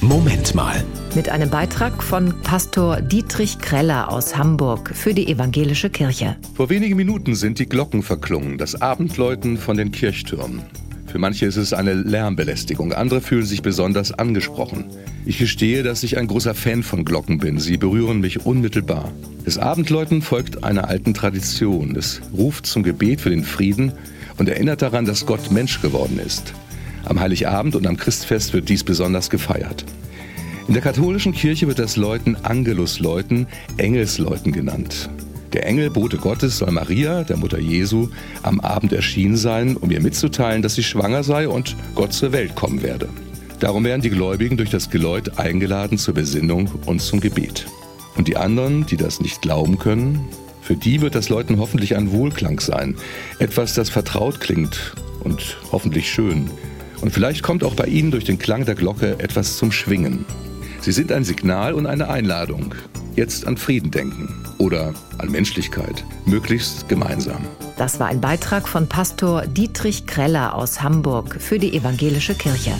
Moment mal. Mit einem Beitrag von Pastor Dietrich Kreller aus Hamburg für die Evangelische Kirche. Vor wenigen Minuten sind die Glocken verklungen, das Abendläuten von den Kirchtürmen. Für manche ist es eine Lärmbelästigung, andere fühlen sich besonders angesprochen. Ich gestehe, dass ich ein großer Fan von Glocken bin. Sie berühren mich unmittelbar. Das Abendläuten folgt einer alten Tradition. Es ruft zum Gebet für den Frieden und erinnert daran, dass Gott Mensch geworden ist. Am Heiligabend und am Christfest wird dies besonders gefeiert. In der katholischen Kirche wird das Läuten Angelusläuten, Engelsläuten genannt. Der Engel Bote Gottes soll Maria, der Mutter Jesu, am Abend erschienen sein, um ihr mitzuteilen, dass sie schwanger sei und Gott zur Welt kommen werde. Darum werden die Gläubigen durch das Geläut eingeladen zur Besinnung und zum Gebet. Und die anderen, die das nicht glauben können, für die wird das Läuten hoffentlich ein Wohlklang sein. Etwas, das vertraut klingt und hoffentlich schön. Und vielleicht kommt auch bei Ihnen durch den Klang der Glocke etwas zum Schwingen. Sie sind ein Signal und eine Einladung. Jetzt an Frieden denken oder an Menschlichkeit, möglichst gemeinsam. Das war ein Beitrag von Pastor Dietrich Kreller aus Hamburg für die Evangelische Kirche.